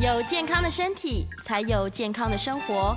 有健康的身体，才有健康的生活。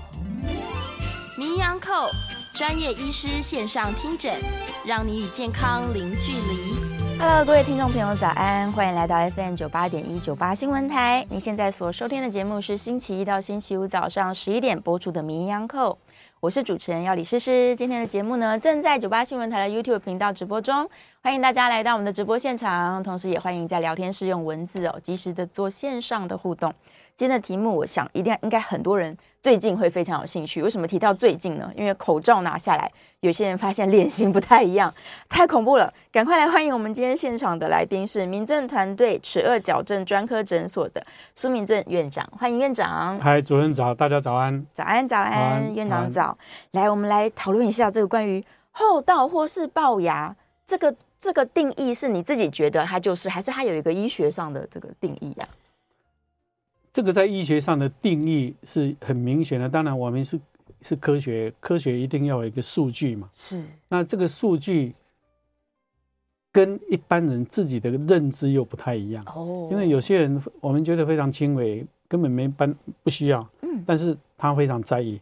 名医昂扣专业医师线上听诊，让你与健康零距离。Hello，各位听众朋友，早安！欢迎来到 FM 九八点一九八新闻台。您现在所收听的节目是星期一到星期五早上十一点播出的名医昂扣。我是主持人要李诗诗，今天的节目呢，正在九八新闻台的 YouTube 频道直播中，欢迎大家来到我们的直播现场，同时也欢迎在聊天室用文字哦，及时的做线上的互动。今天的题目，我想一定应该很多人最近会非常有兴趣。为什么提到最近呢？因为口罩拿下来，有些人发现脸型不太一样，太恐怖了！赶快来欢迎我们今天现场的来宾是民政团队齿颚矫正专科诊所的苏明正院长，欢迎院长。嗨，主任早，大家早安。早安，早安，院长早。来，我们来讨论一下这个关于厚道或是龅牙这个这个定义，是你自己觉得它就是，还是它有一个医学上的这个定义呀、啊？这个在医学上的定义是很明显的，当然我们是是科学，科学一定要有一个数据嘛。是。那这个数据跟一般人自己的认知又不太一样。哦。因为有些人我们觉得非常轻微，根本没办不需要。嗯。但是他非常在意。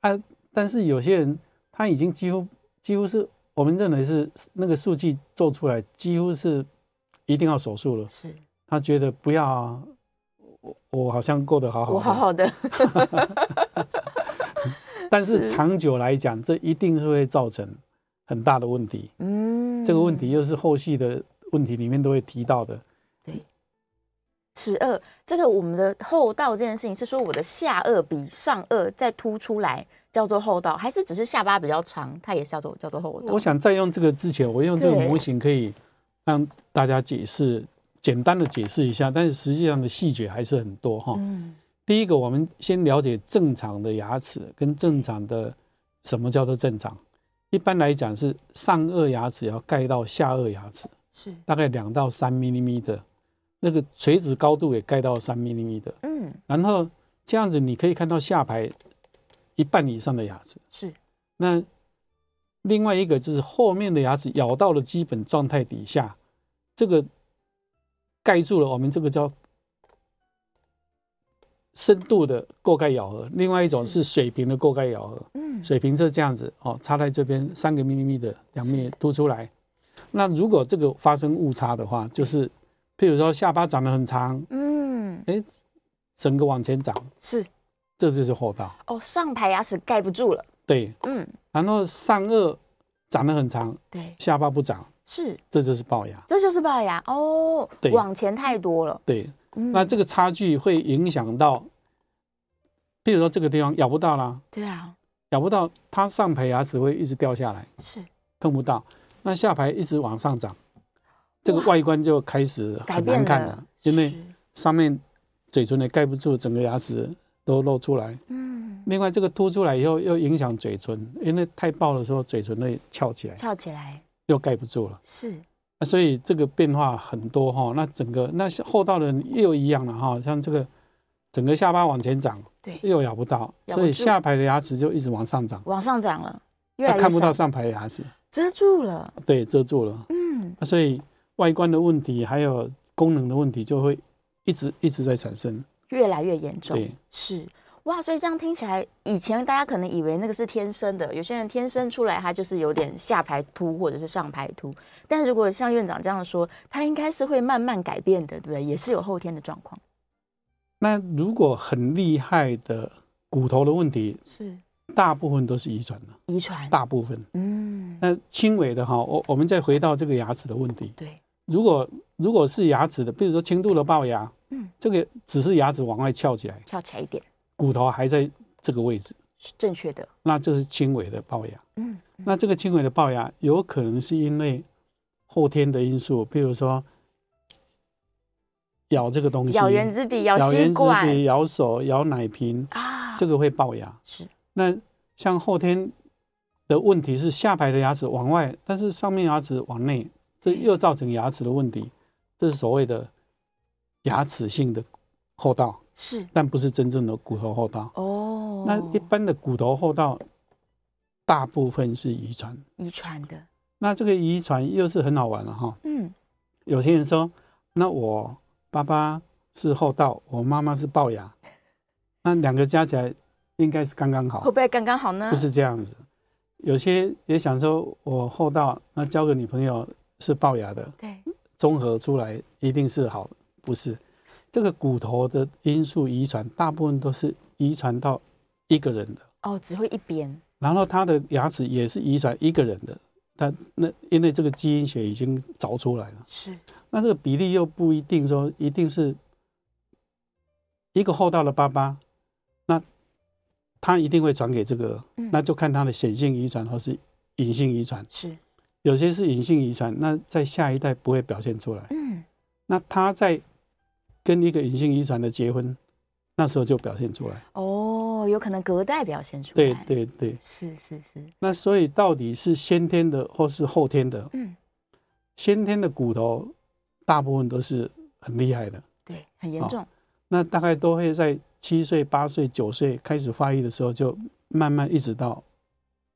啊，但是有些人他已经几乎几乎是我们认为是那个数据做出来，几乎是一定要手术了。是。他觉得不要。我好像过得好好的，我好好的，但是长久来讲，这一定是会造成很大的问题。嗯，这个问题又是后续的问题里面都会提到的。对，齿顎这个我们的戽斗这件事情是说我的下颚比上颚再凸出来叫做戽斗，还是只是下巴比较长，它也是叫做叫做戽斗？我想在用这个之前，我用这个模型可以让大家解释。简单的解释一下，但是实际上的细节还是很多哈。嗯第一个，我们先了解正常的牙齿跟正常的什么叫做正常。一般来讲是上颚牙齿要盖到下颚牙齿，是大概两到三 m 米的，那个垂直高度也盖到三 m 米的。嗯，然后这样子你可以看到下排一半以上的牙齿。是，那另外一个就是后面的牙齿咬到了基本状态底下，这个。盖住了，我们这个叫深度的过盖咬合。另外一种是水平的过盖咬合。嗯，水平是这样子哦，插在这边三个 mm 的两面凸出来。那如果这个发生误差的话，就是譬如说下巴长得很长，嗯，哎，整个往前长，是，这就是后道。哦，上排牙齿盖不住了。对，嗯，然后上颚长得很长，对，下巴不长。是，这就是龅牙，这就是龅牙哦。对，往前太多了。对，嗯、那这个差距会影响到，比如说这个地方咬不到啦。对啊，咬不到，它上排牙齿会一直掉下来，是碰不到。那下排一直往上长，这个外观就开始很难看了，了因为上面嘴唇也盖不住，整个牙齿都露出来。嗯，另外这个凸出来以后又影响嘴唇，因为太爆的时候嘴唇会翘起来，翘起来。又盖不住了，是，所以这个变化很多哈。那整个那后道的人又一样了哈，像这个整个下巴往前长，对，又咬不到，所以下排的牙齿就一直往上长，往上长了，越来越看不到上排的牙齿，遮住了，对，遮住了，嗯，所以外观的问题还有功能的问题就会一直一直在产生，越来越严重，对，是。哇，所以这样听起来，以前大家可能以为那个是天生的，有些人天生出来他就是有点下排凸或者是上排凸，但如果像院长这样说，他应该是会慢慢改变的，对不对？也是有后天的状况。那如果很厉害的骨头的问题，是大部分都是遗传的，遗传大部分，嗯，那轻微的哈，我我们再回到这个牙齿的问题，对，如果如果是牙齿的，比如说轻度的龅牙，嗯，这个只是牙齿往外翘起来，翘起来一点。骨头还在这个位置，是正确的。那这是轻微的龅牙。嗯，那这个轻微的龅牙有可能是因为后天的因素，比如说咬这个东西，咬原子笔、咬吸管、咬，咬手、咬奶瓶啊，这个会龅牙。是。那像后天的问题是下排的牙齿往外，但是上面牙齿往内，这又造成牙齿的问题。这是所谓的牙齿性的戽斗。是，但不是真正的骨头厚道哦。那一般的骨头厚道，大部分是遗传，遗传的。那这个遗传又是很好玩了哈。嗯，有些人说，那我爸爸是厚道，我妈妈是龅牙，那两个加起来应该是刚刚好，会不会刚刚好呢？不是这样子，有些也想说我厚道，那交个女朋友是龅牙的，对，综合出来一定是好，不是？这个骨头的因素遗传，大部分都是遗传到一个人的哦，只会一边，然后他的牙齿也是遗传一个人的。他那因为这个基因学已经找出来了，是。那这个比例又不一定说一定是一个厚道的爸爸，那他一定会传给这个，嗯、那就看他的显性遗传或是隐性遗传。是。有些是隐性遗传，那在下一代不会表现出来。嗯。那他在跟一个隐性遗传的结婚，那时候就表现出来。哦。有可能隔代表现出来，对对对，是是是。那所以到底是先天的或是后天的？嗯，先天的骨头大部分都是很厉害的，对，很严重。那大概都会在七岁、八岁、九岁开始发育的时候，就慢慢一直到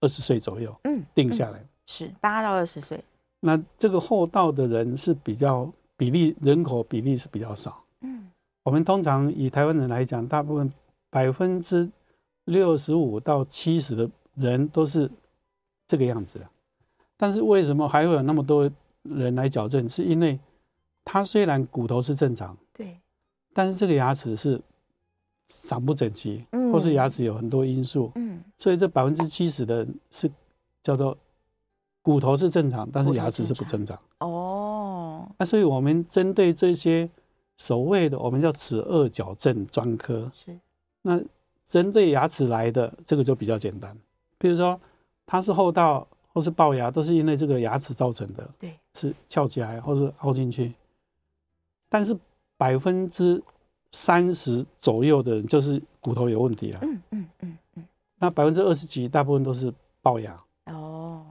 二十岁左右，嗯，定下来。嗯、是八到二十岁。那这个后到的人是比较比例，人口比例是比较少。嗯，我们通常以台湾人来讲，大部分。百分之六十五到七十的人都是这个样子的，但是为什么还会有那么多人来矫正？是因为他虽然骨头是正常，对，但是这个牙齿是长不整齐，或是牙齿有很多因素，嗯，所以这百分之七十的人是叫做骨头是正常，但是牙齿是不正常。哦，那所以我们针对这些所谓的我们叫齿颚矫正专科是。那针对牙齿来的这个就比较简单，比如说它是后道或是龅牙，都是因为这个牙齿造成的，对，是翘起来或是凹进去。但是百分之三十左右的人就是骨头有问题了，嗯嗯嗯嗯。那百分之二十几大部分都是龅牙哦，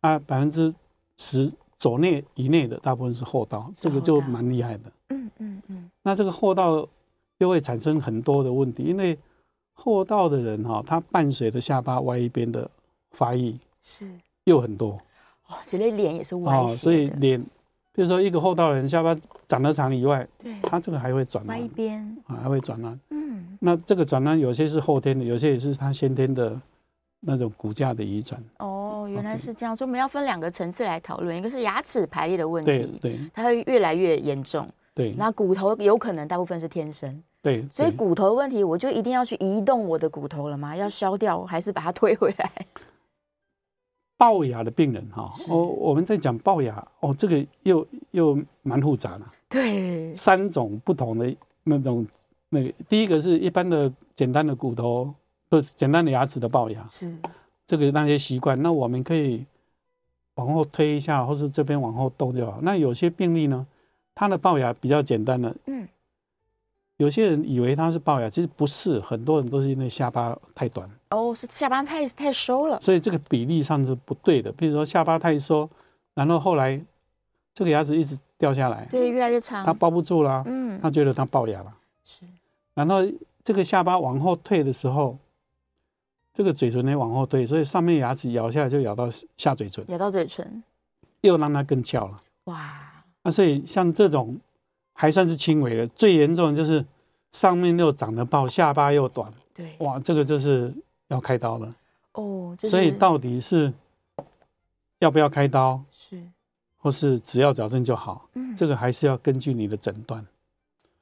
啊，百分之十左内以内的大部分是后道，这个就蛮厉害的。那这个戽斗。就会产生很多的问题，因为戽斗的人哈，他伴随着下巴歪一边的发育是。又很多。哦，所以脸也是歪，所以脸，比如说一个戽斗的人下巴长得长以外，对，他这个还会转弯歪一边。啊，还会转弯，嗯，那这个转弯有些是后天的，有些也是他先天的那种骨架的遗传。哦，原来是这样，所以我们要分两个层次来讨论，一个是牙齿排列的问题，对，对。它会越来越严重，对，那骨头有可能大部分是天生。对，所以骨头的问题，我就一定要去移动我的骨头了吗？要削掉，还是把它推回来？龅牙的病人哈，哦，我们在讲龅牙哦，这个又又蛮复杂的。对，三种不同的那种那个，第一个是一般的简单的骨头，不简单的牙齿的龅牙，是这个那些习惯，那我们可以往后推一下，或是这边往后动就好。那有些病例呢，他的龅牙比较简单的，嗯。有些人以为他是龅牙，其实不是，很多人都是因为下巴太短。哦，是下巴太太收了，所以这个比例上是不对的。比如说下巴太收，然后后来这个牙齿一直掉下来，对，越来越长，它包不住了，嗯，他觉得他龅牙了，是。然后这个下巴往后退的时候，这个嘴唇也往后退，所以上面牙齿咬下来就咬到下嘴唇，咬到嘴唇，又让它更翘了。哇，那所以像这种。还算是轻微的，最严重的就是上面又长得爆，下巴又短。对，哇，这个就是要开刀了。哦，就是、所以到底是要不要开刀？是，或是只要矫正就好？嗯，这个还是要根据你的诊断。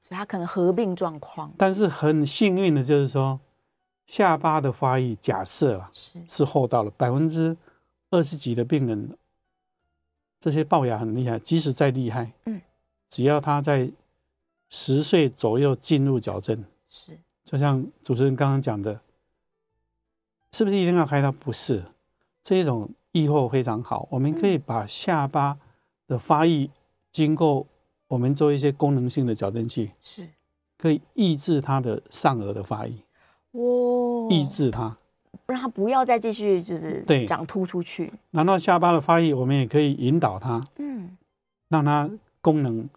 所以他可能合并状况。但是很幸运的就是说，下巴的发育假设啊是是戽斗了，百分之二十几的病人，这些龅牙很厉害，即使再厉害，嗯。只要他在十岁左右进入矫正，是就像主持人刚刚讲的，是不是一定要开刀？不是，这种预后非常好。我们可以把下巴的发育经过我们做一些功能性的矫正器，是可以抑制它的上顎的发育，哇，抑制它，让他不要再继续就是对长突出去。然后下巴的发育，我们也可以引导他，嗯，让他功能。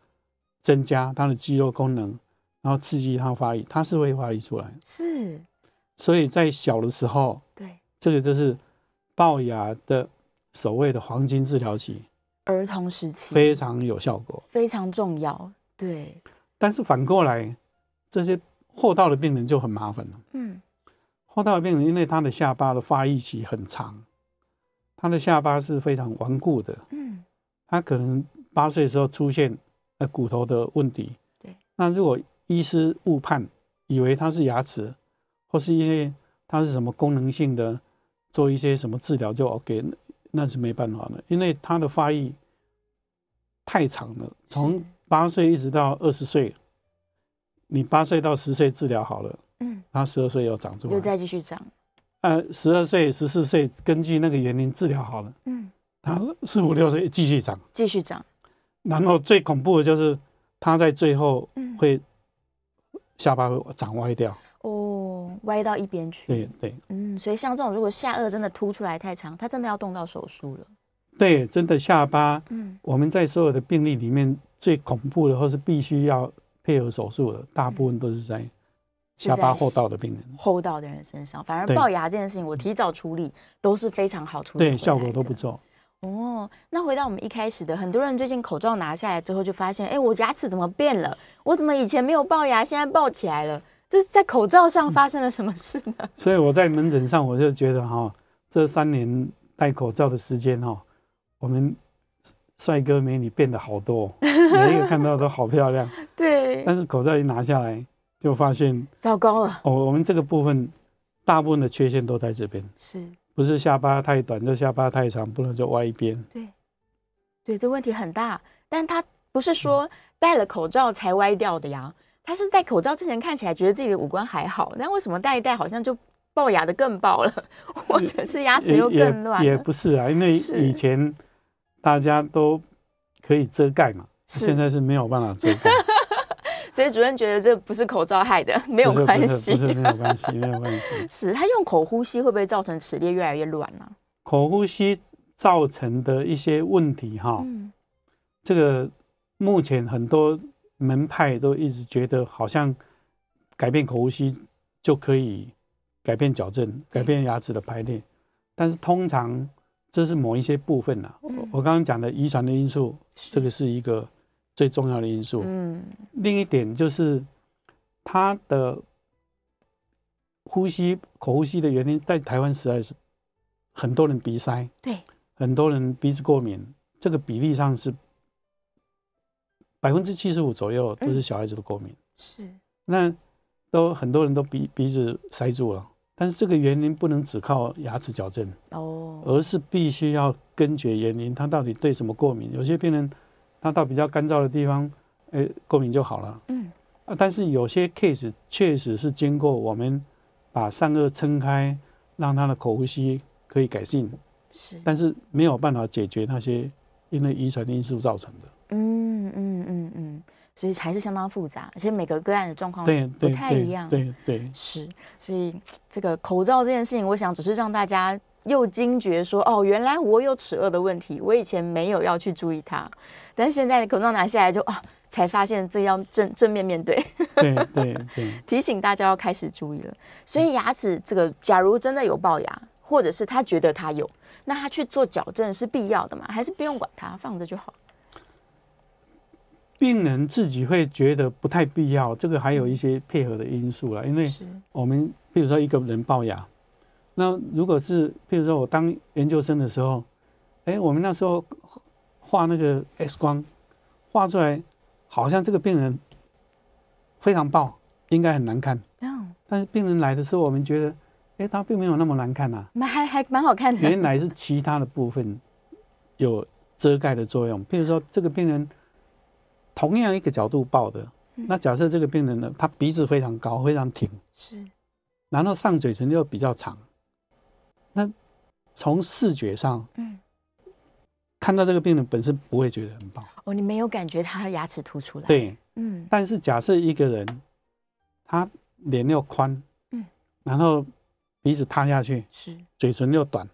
增加它的肌肉功能，然后刺激它发育，它是会发育出来。是，所以在小的时候，对，这个就是龅牙的所谓的黄金治疗期，儿童时期非常有效果，非常重要。对，但是反过来，这些后到的病人就很麻烦了。嗯，后道的病人因为他的下巴的发育期很长，他的下巴是非常顽固的。嗯，他可能八岁的时候出现呃骨头的问题。对，那如果医师误判，以为他是牙齿，或是因为他是什么功能性的，做一些什么治疗就 OK，那是没办法的，因为他的发育太长了，从八岁一直到二十岁，你八岁到十岁治疗好了，嗯，他十二岁又长出来，又再继续长，呃，十二岁、十四岁根据那个原因治疗好了，嗯，他四五六岁继续长，继续长，然后最恐怖的就是他在最后会下巴会长歪掉。哦，歪到一边去。对对，嗯，所以像这种，如果下颚真的凸出来太长，他真的要动到手术了。对，真的下巴，嗯，我们在所有的病例里面最恐怖的，或是必须要配合手术的，大部分都是在下巴后道的病人，后道的人身上。反而龅牙这件事情，我提早处理都是非常好处理，对，效果都不错。哦，那回到我们一开始的，很多人最近口罩拿下来之后，就发现，哎，我牙齿怎么变了？我怎么以前没有龅牙，现在龅起来了？这是在口罩上发生了什么事呢？所以我在门诊上，我就觉得哈，这三年戴口罩的时间哈，我们帅哥美女变得好多，每一个看到都好漂亮。对。但是口罩一拿下来，就发现糟糕了。哦，我们这个部分大部分的缺陷都在这边，是不是下巴太短，就下巴太长，不能就歪一边？对。对，这问题很大，但他不是说戴了口罩才歪掉的呀。他是戴口罩之前看起来觉得自己的五官还好，但为什么戴一戴好像就龅牙的更爆了，或者是牙齿又更乱？也不是啊，因为以前大家都可以遮盖嘛，现在是没有办法遮盖。所以主任觉得这不是口罩害的，没有关系，不是，没有关系，没有关系。是他用口呼吸会不会造成齿列越来越乱呢？口呼吸造成的一些问题哈，嗯，这个目前很多。门派都一直觉得好像改变口呼吸就可以改变矫正、改变牙齿的排列，但是通常这是某一些部分呐。我刚刚讲的遗传的因素，这个是一个最重要的因素。嗯，另一点就是他的呼吸口呼吸的原因，在台湾实在是很多人鼻塞，对，很多人鼻子过敏，这个比例上是。百分之七十五左右都是小孩子的过敏，是，那都很多人都鼻鼻子塞住了，但是这个原因不能只靠牙齿矫正哦，而是必须要根绝原因，他到底对什么过敏？有些病人他到比较干燥的地方，哎，过敏就好了，嗯，啊，但是有些 case 确实是经过我们把上颚撑开，让他的口呼吸可以改进，是，但是没有办法解决那些因为遗传因素造成的。嗯嗯嗯嗯，所以还是相当复杂，而且每个个案的状况不太一样。对对，对，对，是，所以这个口罩这件事情，我想只是让大家又惊觉说，哦，原来我有齿颚的问题，我以前没有要去注意它，但是现在口罩拿下来就啊，才发现这要正正面面对。对对 对，提醒大家要开始注意了。所以牙齿这个，假如真的有龅牙，或者是他觉得他有，那他去做矫正是必要的吗？还是不用管它，放着就好？病人自己会觉得不太必要，这个还有一些配合的因素啦。因为我们比如说一个人龅牙，那如果是譬如说我当研究生的时候，哎，我们那时候画那个 X 光，画出来好像这个病人非常爆，应该很难看。嗯但是病人来的时候，我们觉得，哎，他并没有那么难看呐，还还还蛮好看的。原来是其他的部分有遮盖的作用，比如说这个病人。同样一个角度爆的，那假设这个病人呢，他鼻子非常高，非常挺，是，然后上嘴唇又比较长，那从视觉上，嗯，看到这个病人本身不会觉得很棒。哦，你没有感觉他牙齿凸出来？对，嗯。但是假设一个人，他脸又宽，嗯，然后鼻子塌下去，是，嘴唇又短，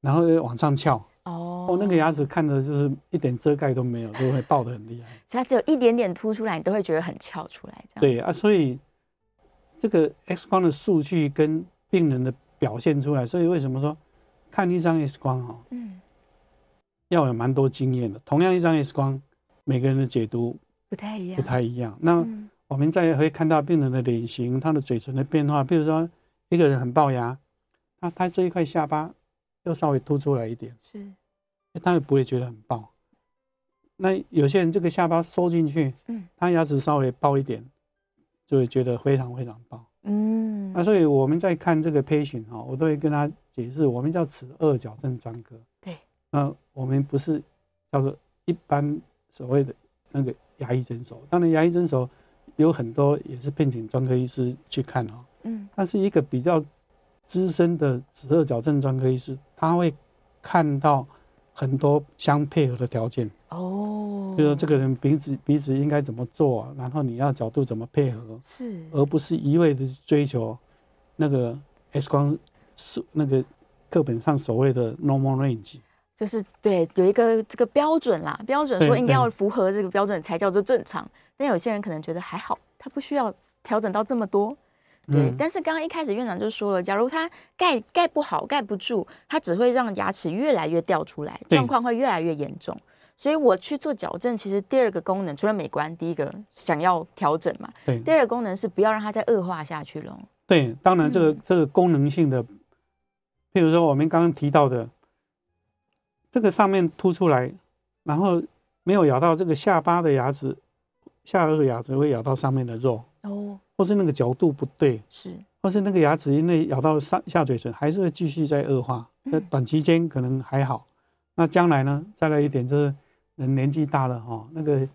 然后又往上翘。哦，哦，那个牙齿看着就是一点遮盖都没有，就会爆的很厉害。它只有一点点凸出来，你都会觉得很翘出来。这样对啊，所以这个 X 光的数据跟病人的表现出来，所以为什么说看一张 X 光哈，嗯，要有蛮多经验的。同样一张 X 光，每个人的解读不太一样，不太一样。那我们再会看到病人的脸型，他的嘴唇的变化。比如说，一个人很龅牙，那他这一块下巴又稍微凸出来一点，是，他也不会觉得很龅。那有些人这个下巴收进去，嗯，他牙齿稍微爆一点，就会觉得非常非常齙。嗯，那所以我们在看这个 patient 哈，我都会跟他解释，我们叫齿顎矫正专科。对，那我们不是叫做一般所谓的那个牙医诊所。当然，牙医诊所有很多也是聘请专科医师去看哦。嗯，但是一个比较资深的齿顎矫正专科医师，他会看到。很多相配合的条件哦，比如说这个人鼻子鼻子应该怎么做，然后你要角度怎么配合，是，而不是一味的追求那个 X 光是那个课本上所谓的 normal range，就是对有一个这个标准啦，标准说应该要符合这个标准才叫做正常，但有些人可能觉得还好，他不需要调整到这么多。对，但是刚刚一开始院长就说了，假如他盖盖不好，盖不住，他只会让牙齿越来越掉出来，状况会越来越严重。所以我去做矫正，其实第二个功能除了美观，第一个想要调整嘛，对，第二个功能是不要让它再恶化下去了。对，当然这个、嗯、这个功能性的，譬如说我们刚刚提到的，这个上面凸出来，然后没有咬到这个下巴的牙齿，下颚牙齿会咬到上面的肉。哦。或是那个角度不对，是，或是那个牙齿因为咬到上下嘴唇，还是会继续在恶化。那短期间可能还好，那将来呢？再来一点就是人年纪大了哈，那个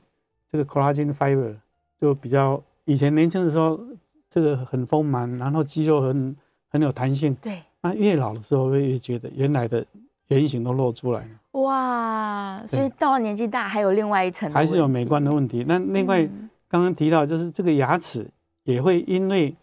这个 collagen fiber 就比较以前年轻的时候这个很丰满，然后肌肉很很有弹性。对，那越老的时候会越觉得原来的原型都露出来了。哇，所以到了年纪大还有另外一层，还是有美观的问题。那另外刚刚提到就是这个牙齿。也会因为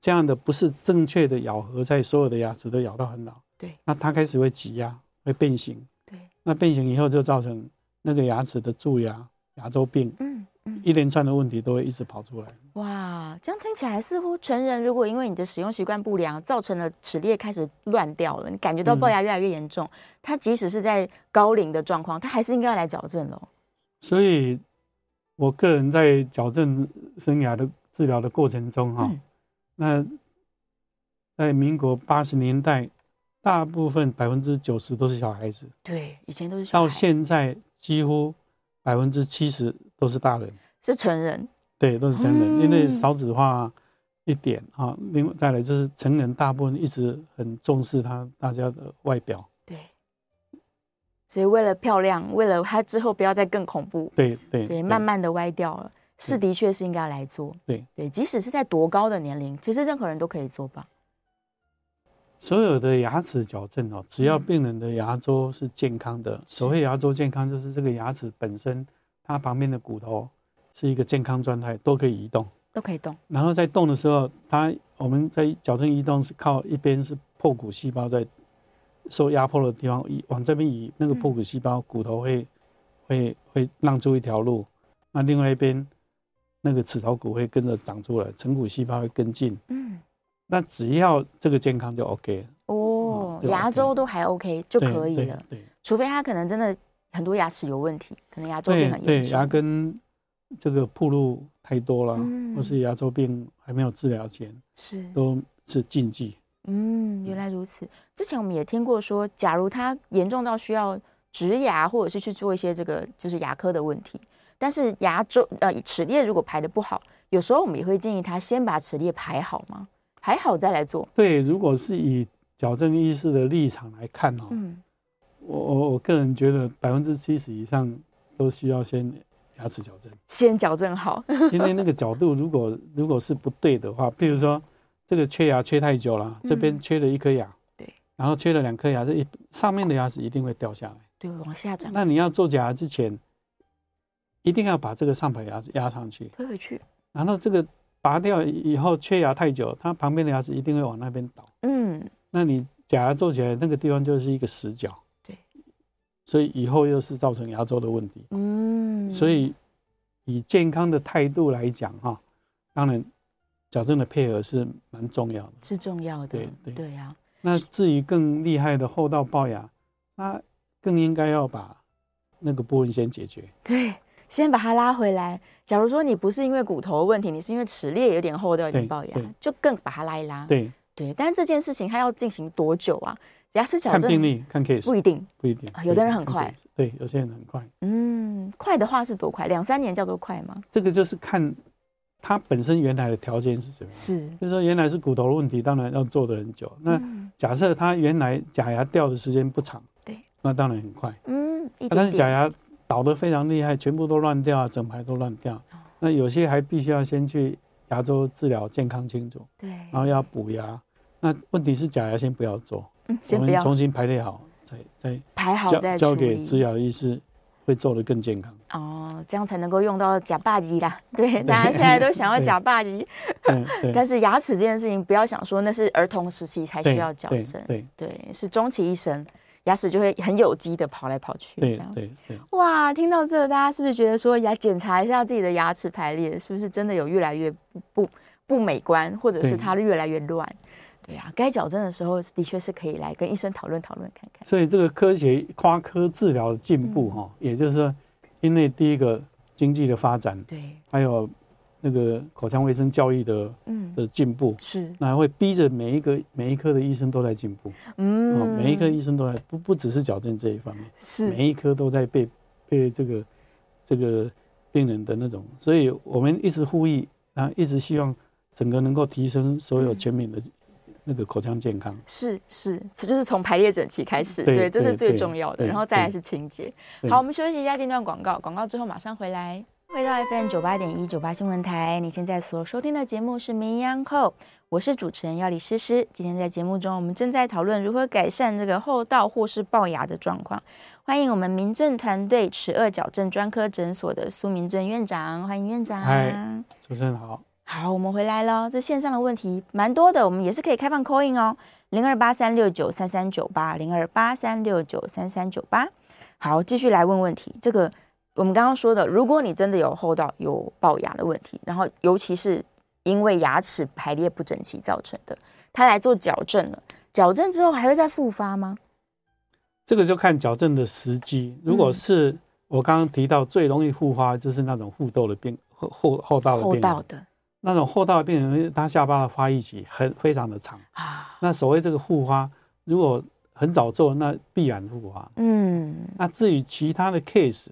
这样的不是正确的咬合，在所有的牙齿都咬到很老。对，那它开始会挤压，会变形。对，那变形以后就造成那个牙齿的蛀牙、牙周病，嗯嗯，一连串的问题都会一直跑出来。哇，这样听起来似乎成人如果因为你的使用习惯不良，造成了齿列开始乱掉了，你感觉到龅牙越来越严重，他即使是在高龄的状况，他还是应该要来矫正喽。所以，我个人在矫正生涯的。治疗的过程中，哈，那在民国八十年代，大部分百分之九十都是小孩子。对，以前都是小孩。到现在，几乎百分之七十都是大人，是成人。对，都是成人，嗯、因为少子化一点啊。另外再来就是成人，大部分一直很重视他大家的外表。对，所以为了漂亮，为了他之后不要再更恐怖，对对对，慢慢的歪掉了。是，的确是应该来做。对对，即使是在多高的年龄，其实任何人都可以做吧。所有的牙齿矫正哦，只要病人的牙周是健康的，所谓牙周健康，就是这个牙齿本身，它旁边的骨头是一个健康状态，都可以移动，都可以动。然后在动的时候，它我们在矫正移动是靠一边是破骨细胞在受压迫的地方移往这边移，那个破骨细胞骨头会会会让出一条路，那另外一边。那个齿槽骨会跟着长出来，成骨细胞会跟进。嗯，那只要这个健康就 OK 哦，牙周都还 OK 就可以了。对，除非他可能真的很多牙齿有问题，可能牙周病很严重。对，牙根这个暴露太多了，或是牙周病还没有治疗前，是都是禁忌。嗯，原来如此。之前我们也听过说，假如他严重到需要植牙，或者是去做一些这个就是牙科的问题。但是牙周呃齿列如果排的不好，有时候我们也会建议他先把齿列排好吗？排好再来做。对，如果是以矫正医师的立场来看哦，嗯，我我我个人觉得百分之七十以上都需要先牙齿矫正，先矫正好，因为那个角度如果如果是不对的话，比如说这个缺牙缺太久了，这边缺了一颗牙，对，然后缺了两颗牙，这一上面的牙齿一定会掉下来，对，往下长。那你要做假牙之前。一定要把这个上排牙齿压上去，推回去，然后这个拔掉以后缺牙太久，它旁边的牙齿一定会往那边倒。嗯，那你假牙做起来那个地方就是一个死角。对，所以以后又是造成牙周的问题。嗯，所以以健康的态度来讲哈，当然矫正的配合是蛮重要的，是重要的。对对对呀。那至于更厉害的后道龅牙，那更应该要把那个部分先解决。对。先把它拉回来。假如说你不是因为骨头问题，你是因为齿列有点厚掉，有点龅牙，就更把它拉一拉。对对，但是这件事情它要进行多久啊？牙齿矫正看病例看 case 不一定，不一定，有的人很快，对，有些人很快。嗯，快的话是多快？两三年叫做快吗？这个就是看它本身原来的条件是什么样。是，就是说原来是骨头的问题，当然要做的很久。那假设它原来假牙掉的时间不长，对，那当然很快。嗯，但是假牙倒得非常厉害，全部都乱掉，整排都乱掉。那有些还必须要先去牙周治疗，健康清楚，对，然后要补牙。那问题是假牙先不要做。先不要重新排列好，再再排好再交给植牙的医师，会做得更健康。哦，这样才能够用到假霸机啦。对，大家现在都想要假霸机。但是牙齿这件事情，不要想说那是儿童时期才需要矫正。对对，是终其一生，牙齿就会很有机的跑来跑去。这样对对。哇，听到这，大家是不是觉得说，牙检查一下自己的牙齿排列，是不是真的有越来越不不不美观，或者是它越来越乱？对呀，该矫正的时候的确是可以来跟医生讨论讨论看看。所以这个科学跨科治疗的进步哈，也就是说，因为第一个经济的发展，对，还有那个口腔卫生教育的嗯。的进步。是，那还会逼着每一个每一科的医生都在进步，嗯，每一科医生都在不不只是矫正这一方面，是。每一科都在被被这个这个病人的那种，所以我们一直呼吁啊，一直希望整个能够提升所有全民的。那个口腔健康。是是，这就是从排列整齐开始，对，对，这是最重要的，然后再来是清洁。好，我们休息一下，这段广告，广告之后马上回来。回到 FM 九八点一九八新闻台，你现在所收听的节目是《名医央叩》，我是主持人要李诗诗。今天在节目中，我们正在讨论如何改善这个后道或是龅牙的状况。欢迎我们民政团队齿颚矫正专科诊所的苏明正院长，欢迎院长。嗨，主持人好。好，我们回来了。这线上的问题蛮多的，我们也是可以开放 call in 哦，零二八三六九三三九八，零二八三六九三三九八。好，继续来问问题。这个我们刚刚说的，如果你真的有戽斗、有龅牙的问题，然后尤其是因为牙齿排列不整齐造成的，他来做矫正了，矫正之后还会再复发吗？这个就看矫正的时机。如果是我刚刚提到最容易复发，就是那种戽斗的病、戽戽斗的病。戽斗的。那种戽斗的病人，他下巴的发育期很非常的长啊。那所谓这个复发，如果很早做，那必然复发。嗯。那至于其他的 case，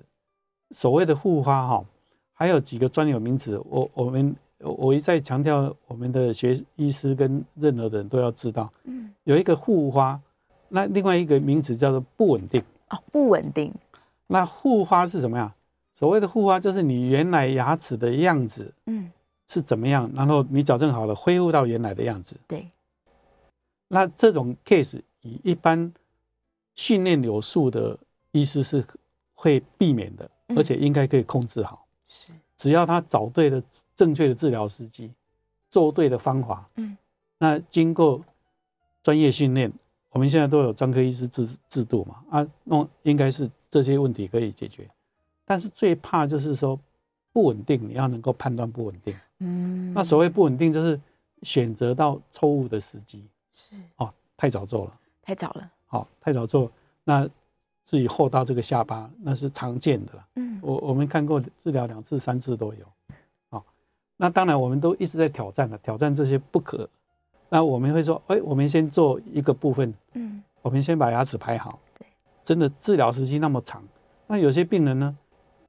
所谓的复发哈，还有几个专有名词，我我们我一再强调，我们的学医师跟任何人都要知道。嗯。有一个复发，那另外一个名词叫做不稳定。哦，不稳定。那复发是什么呀？所谓的复发，就是你原来牙齿的样子。嗯。是怎么样？然后你矫正好了，恢复到原来的样子。对。那这种 case 以一般训练有素的医师是会避免的，而且应该可以控制好。是。只要他找对了正确的治疗时机，做对的方法。嗯。那经过专业训练，我们现在都有专科医师制制度嘛？啊，那应该是这些问题可以解决。但是最怕就是说不稳定，你要能够判断不稳定。嗯，那所谓不稳定，就是选择到错误的时机，是哦，太早做了，太早了，好，太早做，那至于戽斗这个下巴，那是常见的了。嗯，我我们看过治疗两次、三次都有，好，那当然我们都一直在挑战了，挑战这些不可。那我们会说，哎，我们先做一个部分，嗯，我们先把牙齿排好。对，真的治疗时期那么长，那有些病人呢，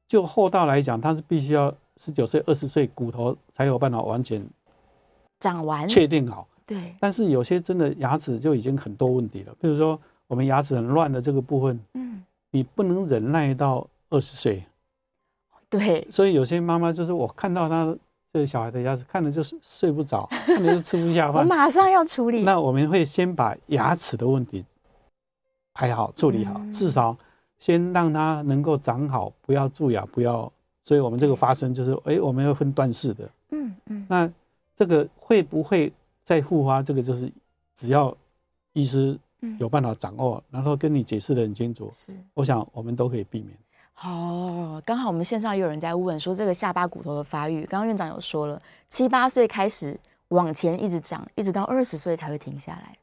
就戽斗来讲，他是必须要。十九岁、二十岁，骨头才有办法完全长完，确定好。对，但是有些真的牙齿就已经很多问题了。比如说，我们牙齿很乱的这个部分，嗯，你不能忍耐到二十岁。对，所以有些妈妈就是我看到她这个小孩的牙齿，看着就是睡不着，看着就吃不下饭。我马上要处理。那我们会先把牙齿的问题排好、处理好，嗯、至少先让它能够长好，不要蛀牙，不要。所以，我们这个发生就是，哎，我们要分段式的，嗯嗯。那这个会不会再复发？这个就是只要医师有办法掌握，然后跟你解释的很清楚，是，我想我们都可以避免。哦，刚好我们线上有人在问说，这个下巴骨头的发育，刚刚院长有说了，七八岁开始往前一直长，一直到二十岁才会停下来。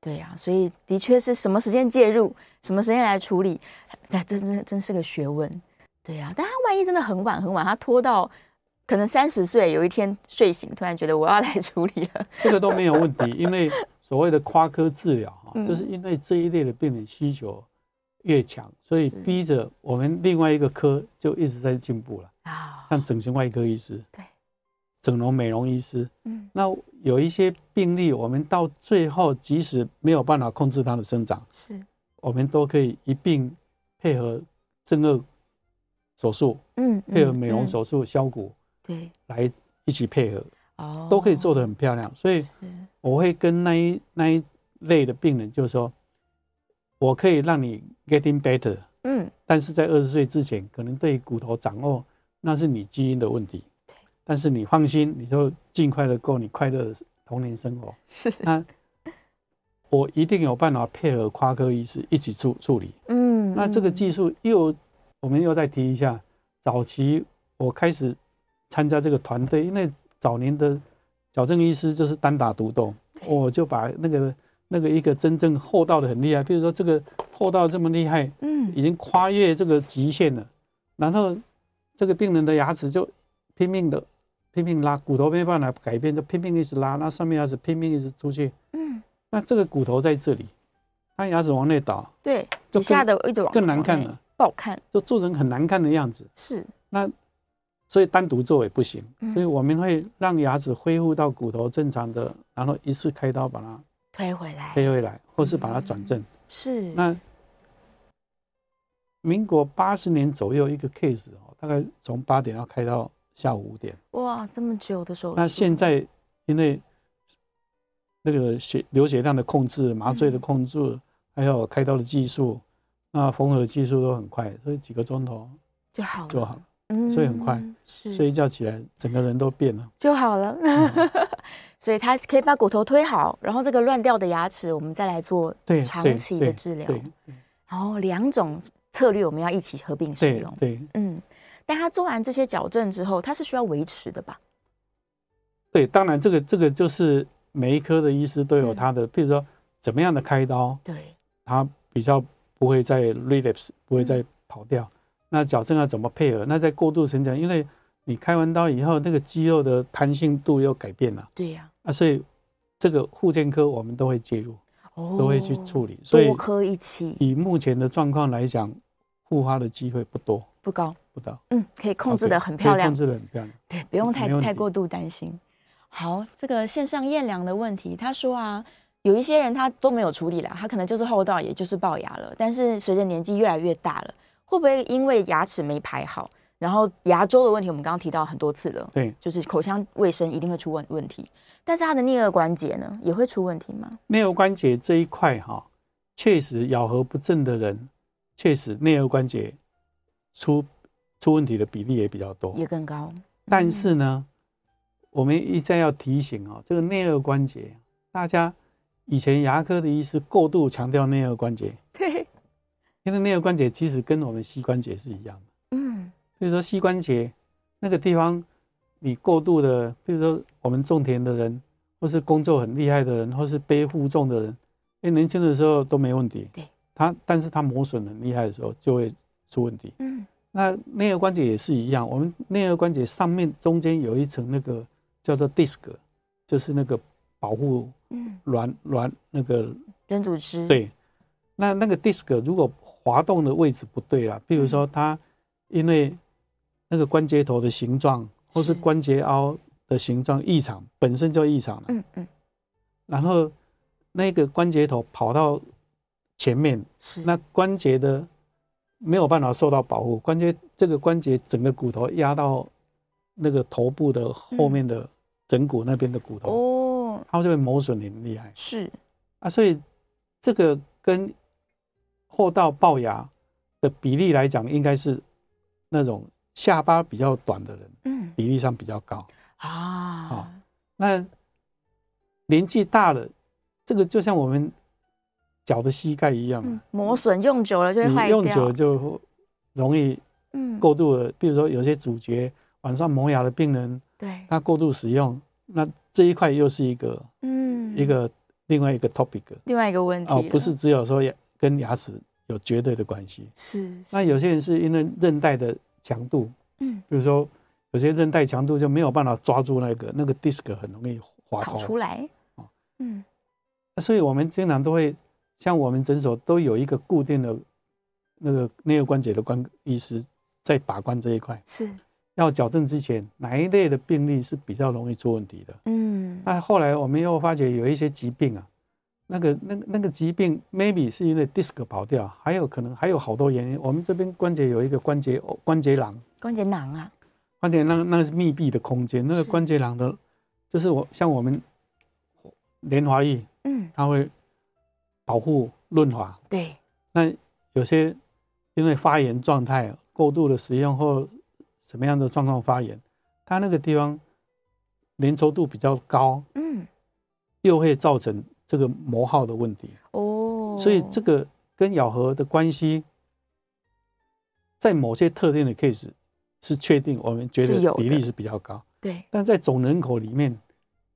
对呀，所以的确是什么时间介入，什么时间来处理，这真真真是个学问。对呀，但他万一真的很晚很晚，他拖到可能三十岁，有一天睡醒，突然觉得我要来处理了，这个都没有问题，因为所谓的跨科治疗哈，就是因为这一类的病人需求越强，所以逼着我们另外一个科就一直在进步了啊，像整形外科医师，对，整容美容医师，嗯，那有一些病例，我们到最后即使没有办法控制它的生长，是，我们都可以一并配合正颌手术，嗯，配合美容手术削骨，对，来一起配合，哦，都可以做得很漂亮，所以我会跟那一那一类的病人就是说。我可以让你 getting better，嗯，但是在二十岁之前，可能对骨头掌握那是你基因的问题，对。但是你放心，你就尽快的过你快乐的童年生活。是。那我一定有办法配合夸科医师一起处处理。嗯。那这个技术又，我们又再提一下，早期我开始参加这个团队，因为早年的矫正医师就是单打独斗，我就把那个。那个一个真正厚道的很厉害，比如说这个厚道这么厉害，嗯，已经跨越这个极限了。然后这个病人的牙齿就拼命的拼命拉，骨头没办法改变，就拼命一直拉，那上面牙齿拼命一直出去，嗯，那这个骨头在这里，他牙齿往内倒，对，底下的一直往更难看了，不好看，就做成很难看的样子。是，那所以单独做也不行，所以我们会让牙齿恢复到骨头正常的，然后一次开刀把它。推回来，推回来，或是把它转正。是。那民国八十年左右一个 case 哦，大概从八点要开到下午五点。哇，这么久的手术。那现在因为那个血流血量的控制、麻醉的控制，还有开刀的技术，那缝合的技术都很快，所以几个钟头就好了，就好了。所以很快，睡一觉起来，整个人都变了，就好了。所以他可以把骨头推好，然后这个乱掉的牙齿，我们再来做长期的治疗。然后两种策略我们要一起合并使用。对，嗯。但他做完这些矫正之后，他是需要维持的吧？对，当然这个这个就是每一科的医师都有他的，譬如说怎么样的开刀，对，他比较不会再 relapse，不会再跑掉。那矫正要怎么配合？那在过度成长，因为你开完刀以后，那个肌肉的弹性度又改变了。对呀。啊，所以这个护健科我们都会介入，哦，都会去处理。所以多科一起。以目前的状况来讲，复发的机会不多，不高，不高。嗯，可以控制的很漂亮，控制的很漂亮。对，不用太太过度担心。好，这个线上验良的问题，他说啊，有一些人他都没有处理了，他可能就是戽斗，也就是龅牙了，但是随着年纪越来越大了。会不会因为牙齿没排好，然后牙周的问题？我们刚刚提到很多次了，对，就是口腔卫生一定会出问问题。但是他的颞颌关节呢，也会出问题吗？颞颌关节这一块哈，确实咬合不正的人，确实颞颌关节出出问题的比例也比较多，也更高。但是呢，我们一再要提醒啊，这个颞颌关节，大家以前牙科的医师过度强调颞颌关节，对。因为颞顎关节其实跟我们膝关节是一样的，嗯，所以说膝关节那个地方，你过度的，比如说我们种田的人，或是工作很厉害的人，或是背负重的人，哎，年轻的时候都没问题，对，他，但是他磨损很厉害的时候就会出问题，嗯，那颞顎关节也是一样，我们颞顎关节上面中间有一层那个叫做 disc，就是那个保护，嗯，软软那个软组织，对。那那个 disc 如果滑动的位置不对了，比如说它因为那个关节头的形状或是关节凹的形状异常，本身就异常了。嗯嗯。然后那个关节头跑到前面，是那关节的没有办法受到保护，关节这个关节整个骨头压到那个头部的后面的枕骨那边的骨头，哦，它就会磨损很厉害。是啊，所以这个跟戽斗齙牙的比例来讲，应该是那种下巴比较短的人，嗯，比例上比较高啊。好，那年纪大了，这个就像我们脚的膝盖一样，磨损用久了就会坏掉，用久了就容易嗯。过度了。比如说有些主角晚上磨牙的病人，对，他过度使用，那这一块又是一个嗯。一个另外一个 topic，另外一个问题哦，不是只有说跟牙齿有绝对的关系，是。那有些人是因为韧带的强度，嗯，比如说有些韧带强度就没有办法抓住那个那个 disc 很容易滑脱出来，嗯，所以我们经常都会像我们诊所都有一个固定的那个颞顎关节的关医师在把关这一块，是。要矫正之前哪一类的病例是比较容易出问题的，嗯，那后来我们又发觉有一些疾病啊。那个、那个、那个疾病，maybe 是因为 disc 跑掉，还有可能还有好多原因。我们这边关节有一个关节关节囊，关节囊啊，关节囊那个是密闭的空间，那个关节囊的，就是我像我们莲花液，嗯，它会保护润滑，对。那有些因为发炎状态过度的使用或什么样的状况发炎，它那个地方粘稠度比较高，嗯，又会造成。这个磨耗的问题哦，所以这个跟咬合的关系，在某些特定的 case 是确定，我们觉得比例是比较高。对，但在总人口里面，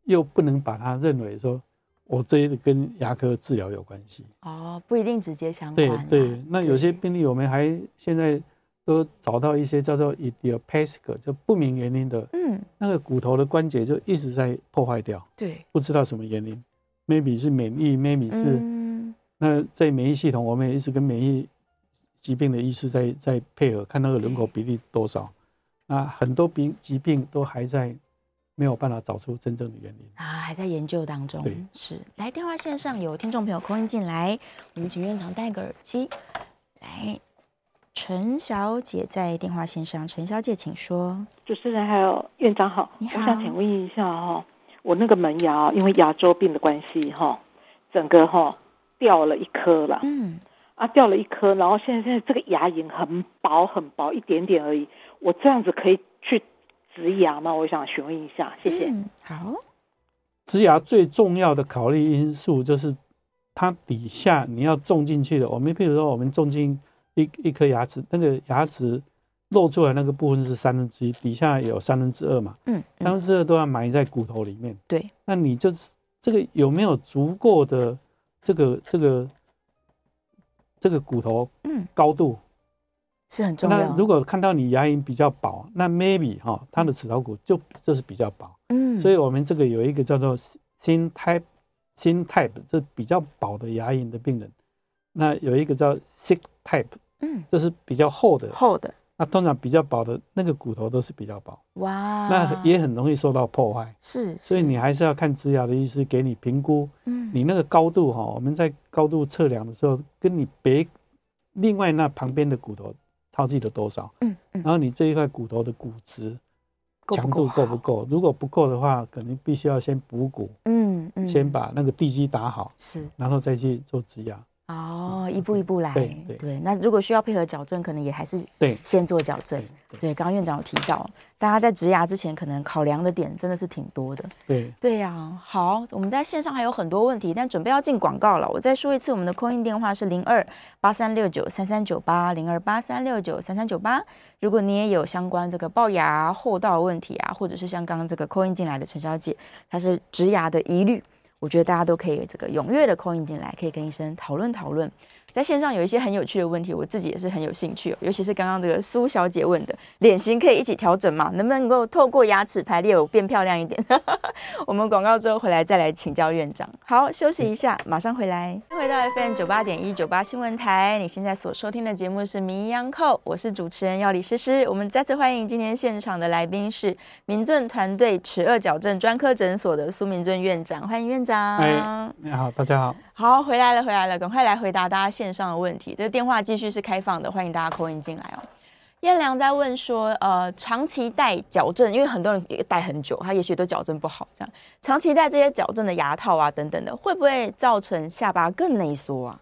又不能把它认为说，我这跟牙科治疗有关系。哦，不一定直接相关。对对，那有些病例我们还现在都找到一些叫做 idiopathic 就不明原因的，嗯，那个骨头的关节就一直在破坏掉。对，不知道什么原因。Maybe 是免疫，maybe 是，那在免疫系统，我们也一直跟免疫疾病的医师在在配合，看那个人口比例多少。那很多病疾病都还在没有办法找出真正的原因啊，还在研究当中。对，是。来电话线上有听众朋友 call in 进来，我们请院长戴个耳机。来，陈小姐在电话线上，陈小姐请说。主持人还有院长好，你好，我想请问一下哈。我那个门牙，因为牙周病的关系，哈，整个哈掉了一颗了，嗯，啊，掉了一颗，然后现在现在这个牙龈很薄很薄，一点点而已。我这样子可以去植牙吗？我想询问一下，谢谢。嗯、好，植牙最重要的考虑因素就是它底下你要种进去的。我们譬如说，我们种进一一颗牙齿，那个牙齿。露出来那个部分是三分之一，底下有三分之二嘛？嗯，三分之二都要埋在骨头里面。对，那你就是这个有没有足够的这个这个这个骨头嗯高度嗯是很重要。那如果看到你牙龈比较薄，那 maybe 哈它的齿槽骨就就是比较薄。嗯，所以我们这个有一个叫做 thin type thin type 这比较薄的牙龈的病人，那有一个叫 thick type，嗯，这是比较厚的厚的。那通常比较薄的那个骨头都是比较薄，哇，那也很容易受到破坏，是，所以你还是要看植牙的医师给你评估，嗯，你那个高度哈，我们在高度测量的时候，跟你别另外那旁边的骨头差距了多少，嗯，然后你这一块骨头的骨质强度够不够？如果不够的话，可能必须要先补骨，嗯嗯，先把那个地基打好，是，然后再去做植牙。哦，一步一步来，对对，对。那如果需要配合矫正，可能也还是对先做矫正。对，刚刚院长有提到，大家在植牙之前，可能考量的点真的是挺多的。对对呀、啊，好，我们在线上还有很多问题，但准备要进广告了。我再说一次，我们的 call in 电话是零二八三六九三三九八零二八三六九三三九八。如果你也有相关这个龅牙后道问题啊，或者是像刚刚这个 call in 进来的陈小姐，她是植牙的疑虑。我觉得大家都可以这个踊跃的 call 进来，可以跟医生讨论讨论。在线上有一些很有趣的问题，我自己也是很有兴趣哦。尤其是刚刚这个苏小姐问的，脸型可以一起调整吗？能不能够透过牙齿排列我变漂亮一点？我们广告之后回来再来请教院长。好，休息一下，马上回来。回到 FM 九八点一九八新闻台，你现在所收听的节目是《名医央叩》，我是主持人药李诗诗。我们再次欢迎今天现场的来宾是民政团队齿颚矫正专科诊所的苏明正院长，欢迎院长。哎，你好，大家好。好，回来了，回来了，赶快来回答大家线上的问题。这个电话继续是开放的，欢迎大家 call in 进来哦。燕良在问说，呃，长期戴矫正，因为很多人也戴很久，他也许都矫正不好，这样长期戴这些矫正的牙套啊等等的，会不会造成下巴更内缩啊？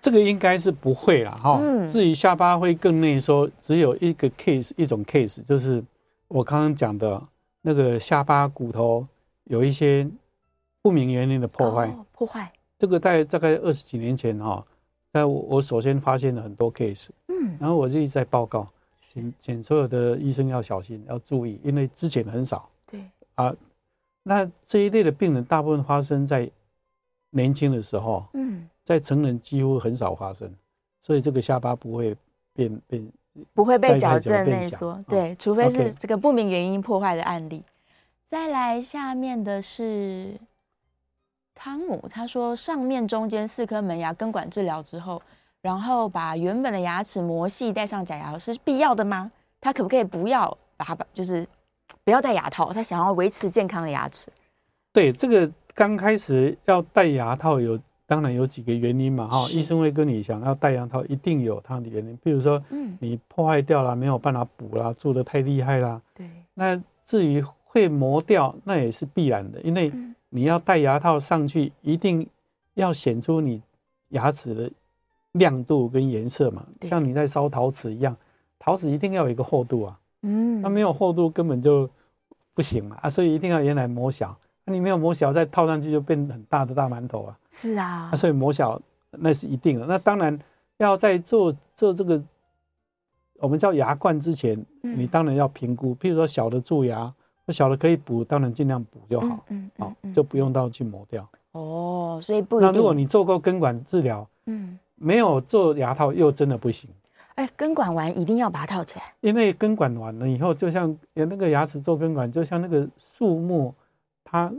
这个应该是不会啦，哈。嗯。至于下巴会更内缩，只有一个 case，一种 case 就是我刚刚讲的那个下巴骨头有一些。不明原因的破坏，哦，破坏这个在大概二十几年前哈，在我我首先发现了很多 case，嗯，然后我就一直在报告，请请所有的医生要小心，要注意，因为之前很少，对啊，那这一类的病人大部分发生在年轻的时候，嗯，在成人几乎很少发生，所以这个下巴不会变变不会被矫正内缩。对，除非是这个不明原因破坏的案例。再来下面的是汤姆，他说上面中间四颗门牙根管治疗之后，然后把原本的牙齿磨细，戴上假牙是必要的吗？他可不可以不要把它，就是不要戴牙套？他想要维持健康的牙齿。对，这个刚开始要戴牙套有，当然有几个原因嘛，哈，医生会跟你想要戴牙套，一定有它的原因，比如说，嗯，你破坏掉了，没有办法补啦，做的太厉害啦，对，那至于。会磨掉，那也是必然的，因为你要戴牙套上去，一定要显出你牙齿的亮度跟颜色嘛。像你在烧陶瓷一样，陶瓷一定要有一个厚度啊，嗯，那没有厚度根本就不行嘛啊，所以一定要原来磨小，那你没有磨小再套上去就变很大的大馒头啊。是啊，所以磨小那是一定的。那当然要在做做这个我们叫牙冠之前，你当然要评估，譬如说小的蛀牙。那小的可以补，当然尽量补就好，嗯，嗯，好，就不用到去磨掉。哦，所以不。那如果你做过根管治疗，嗯，没有做牙套又真的不行。哎，根管完一定要把它套出来。因为根管完了以后，就像那个牙齿做根管，就像那个树木，它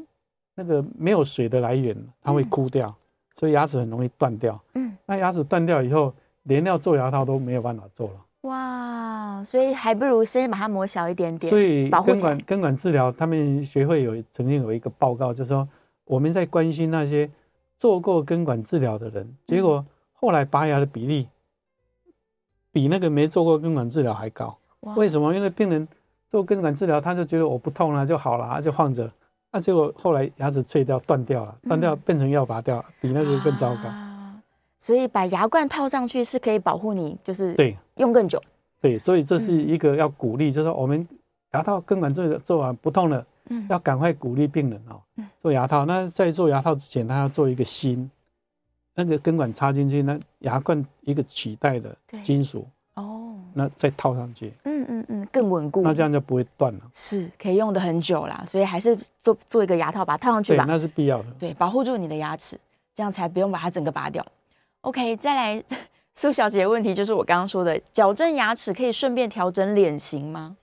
那个没有水的来源，它会枯掉，所以牙齿很容易断掉。嗯，那牙齿断掉以后，连要做牙套都没有办法做了。哇，所以还不如先把它磨小一点点。所以根管根管治疗，他们学会有曾经有一个报告，就是说我们在关心那些做过根管治疗的人，结果后来拔牙的比例比那个没做过根管治疗还高。为什么？因为病人做根管治疗，他就觉得我不痛了就好了，就放着。那结果后来牙齿脆掉断掉了，断掉变成要拔掉，比那个更糟糕。所以把牙冠套上去是可以保护你，就是对用更久。对，所以这是一个要鼓励，就是说我们牙套根管做做完不痛了，嗯，要赶快鼓励病人哦，做牙套。那在做牙套之前，他要做一个新，那个根管插进去，那牙冠一个取代的金属哦，那再套上去，嗯嗯嗯，更稳固，那这样就不会断了，是可以用的很久啦。所以还是做做一个牙套，把它套上去吧，那是必要的，对，保护住你的牙齿，这样才不用把它整个拔掉。OK，再来苏小姐的问题就是我刚刚说的，矫正牙齿可以顺便调整脸型吗？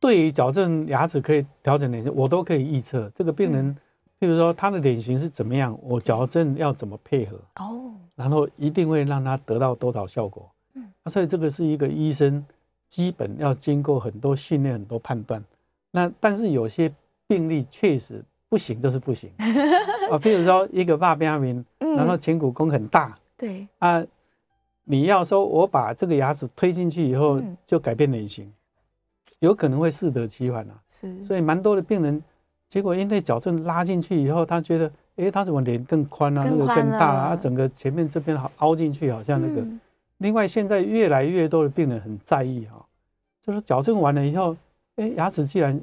对于矫正牙齿可以调整脸型，我都可以预测这个病人，譬如说他的脸型是怎么样，我矫正要怎么配合哦，然后一定会让他得到多少效果。嗯，所以这个是一个医生基本要经过很多训练、很多判断。那但是有些病例确实。不行就是不行 啊！譬如说一个霸边名，然后前骨弓很大，对啊，你要说我把这个牙齿推进去以后就改变脸型，有可能会适得其反啊。是，所以蛮多的病人，结果因为矫正拉进去以后，他觉得，哎，他怎么脸更宽啊，那个更大啊，整个前面这边好凹进去，好像那个。另外，现在越来越多的病人很在意哈，就是矫正完了以后，哎，牙齿既然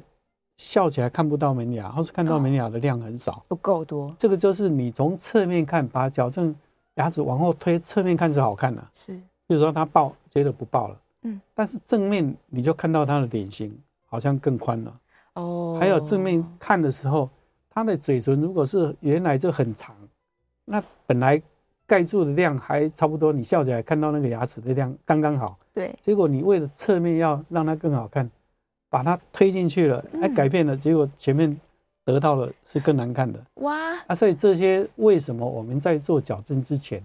笑起来看不到门牙，或是看到门牙的量很少，不够多。这个就是你从侧面看，把矫正牙齿往后推，侧面看是好看的。是，比如说他爆，接着不爆了。嗯。但是正面你就看到他的脸型好像更宽了。哦。还有正面看的时候，他的嘴唇如果是原来就很长，那本来盖住的量还差不多，你笑起来看到那个牙齿的量刚刚好。对。结果你为了侧面要让它更好看。把它推进去了，还改变了，结果前面得到了是更难看的。哇！啊，所以这些为什么我们在做矫正之前，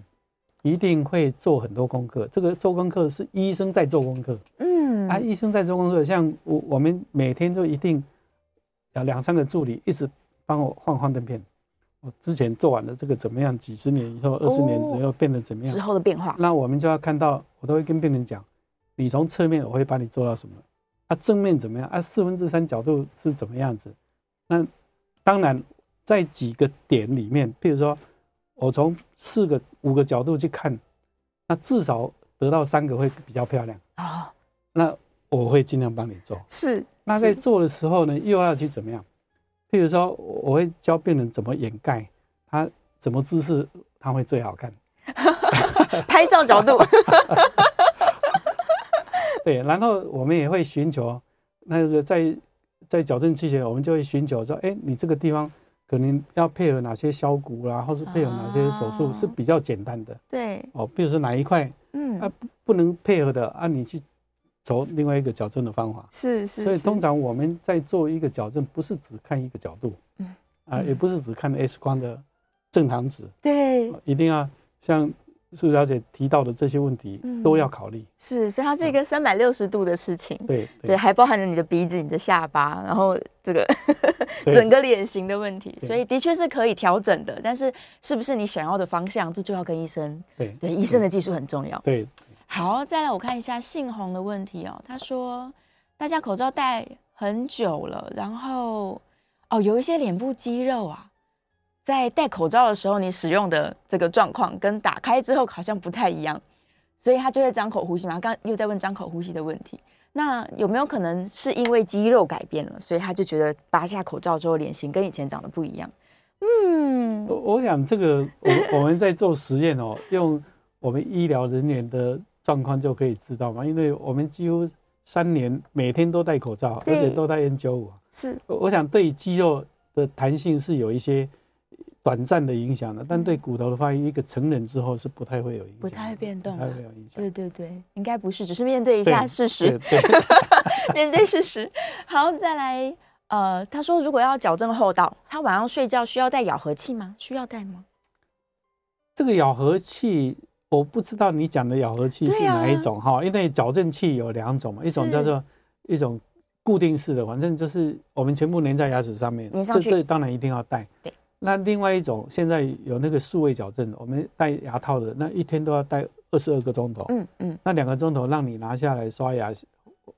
一定会做很多功课？这个做功课是医生在做功课。嗯，啊，医生在做功课，像我我们每天就一定要两三个助理一直帮我换幻灯片。我之前做完了这个怎么样？几十年以后，二十年之后变得怎么样？之后的变化。那我们就要看到，我都会跟病人讲，你从侧面我会帮你做到什么？啊，正面怎么样？啊，四分之三角度是怎么样子？那当然，在几个点里面，譬如说，我从四个、五个角度去看，那至少得到三个会比较漂亮啊。那我会尽量帮你做。是。那在做的时候呢，又要去怎么样？譬如说，我会教病人怎么掩盖，他怎么姿势他会最好看。拍照角度。对，然后我们也会寻求那个在在矫正期前，我们就会寻求说，哎，你这个地方可能要配合哪些削骨啦，或是配合哪些手术是比较简单的。对，哦，比如说哪一块，嗯，嗯啊不不能配合的啊，你去走另外一个矫正的方法。是是。所以通常我们在做一个矫正，不是只看一个角度，嗯啊，也不是只看 X 光的正常值，对，一定要像。苏小姐提到的这些问题都要考虑，嗯，是，所以它是一个三百六十度的事情，对对，还包含了你的鼻子、你的下巴，然后这个 整个脸型的问题，所以的确是可以调整的，但是是不是你想要的方向，这就要跟医生，对对，医生的技术很重要，对。好，再来我看一下姓洪的问题哦，他说大家口罩戴很久了，然后哦有一些脸部肌肉啊。在戴口罩的时候，你使用的这个状况跟打开之后好像不太一样，所以他就会张口呼吸嘛。刚又在问张口呼吸的问题，那有没有可能是因为肌肉改变了，所以他就觉得拔下口罩之后脸型跟以前长得不一样？嗯，我我想这个我我们在做实验哦，用我们医疗人员的状况就可以知道嘛，因为我们几乎三年每天都戴口罩，而且都戴 N95。是，我想对肌肉的弹性是有一些。短暂的影响了，但对骨头的发育，一个成人之后是不太会有影响，不太会变动，不太会有影响。对对对，应该不是，只是面对一下事实，对对 面对事实。好，再来，呃，他说如果要矫正后道，他晚上睡觉需要戴咬合器吗？需要戴吗？这个咬合器，我不知道你讲的咬合器是哪一种哈，啊、因为矫正器有两种嘛，一种叫做一种固定式的，反正就是我们全部粘在牙齿上面，粘上去，这这当然一定要戴。对。那另外一种，现在有那个数位矫正，我们戴牙套的，那一天都要戴二十二个钟头。嗯嗯。那两个钟头让你拿下来刷牙，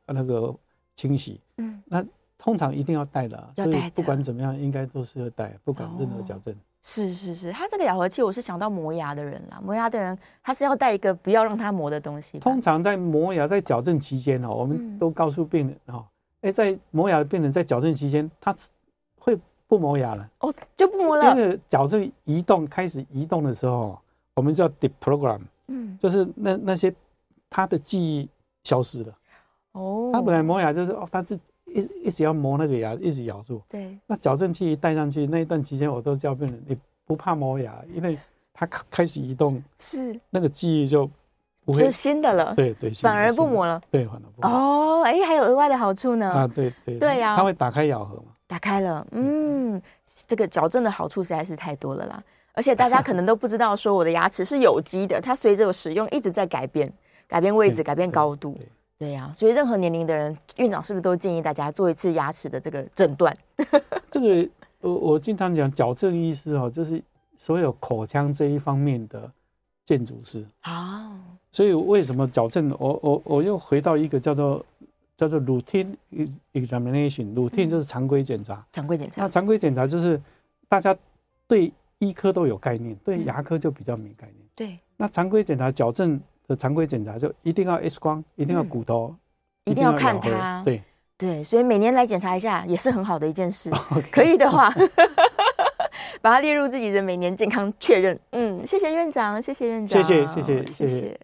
那个清洗。嗯。那通常一定要戴的，所以不管怎么样，应该都是要戴，不管任何矫正。是是是，他这个咬合器，我是想到磨牙的人啦。磨牙的人，他是要戴一个不要让他磨的东西。通常在磨牙在矫正期间哦，我们都告诉病人哈，哎，在磨牙的病人在矫正期间，他会。不磨牙了哦，就不磨了。那个矫正移动开始移动的时候，我们叫 deprogram，嗯，就是那那些他的记忆消失了。哦，他本来磨牙就是哦，他是一一直要磨那个牙，一直咬住。对。那矫正器一戴上去，那一段期间我都教病人，你不怕磨牙，因为他开始移动，是那个记忆就不会是新的了。对对，反而不磨了。对，反而不磨。哦，哎，还有额外的好处呢。啊，对对对呀，它会打开咬合嘛。打开了，嗯，这个矫正的好处实在是太多了啦，而且大家可能都不知道，说我的牙齿是有机的，它随着我使用一直在改变，改变位置，改变高度，对呀，所以任何年龄的人，院长是不是都建议大家做一次牙齿的这个诊断？这个我我经常讲，矫正医师哦，就是所有口腔这一方面的建筑师啊，所以为什么矫正？我我我又回到一个叫做。叫做 routine examination，routine 就是常规检查。常规检查。那常规检查就是大家对医科都有概念，对牙科就比较没概念。对。那常规检查矫正的常规检查就一定要 X 光，一定要骨头，一定要看它。对对，所以每年来检查一下也是很好的一件事。可以的话，把它列入自己的每年健康确认。嗯，谢谢院长，谢谢院长，谢谢谢谢谢谢。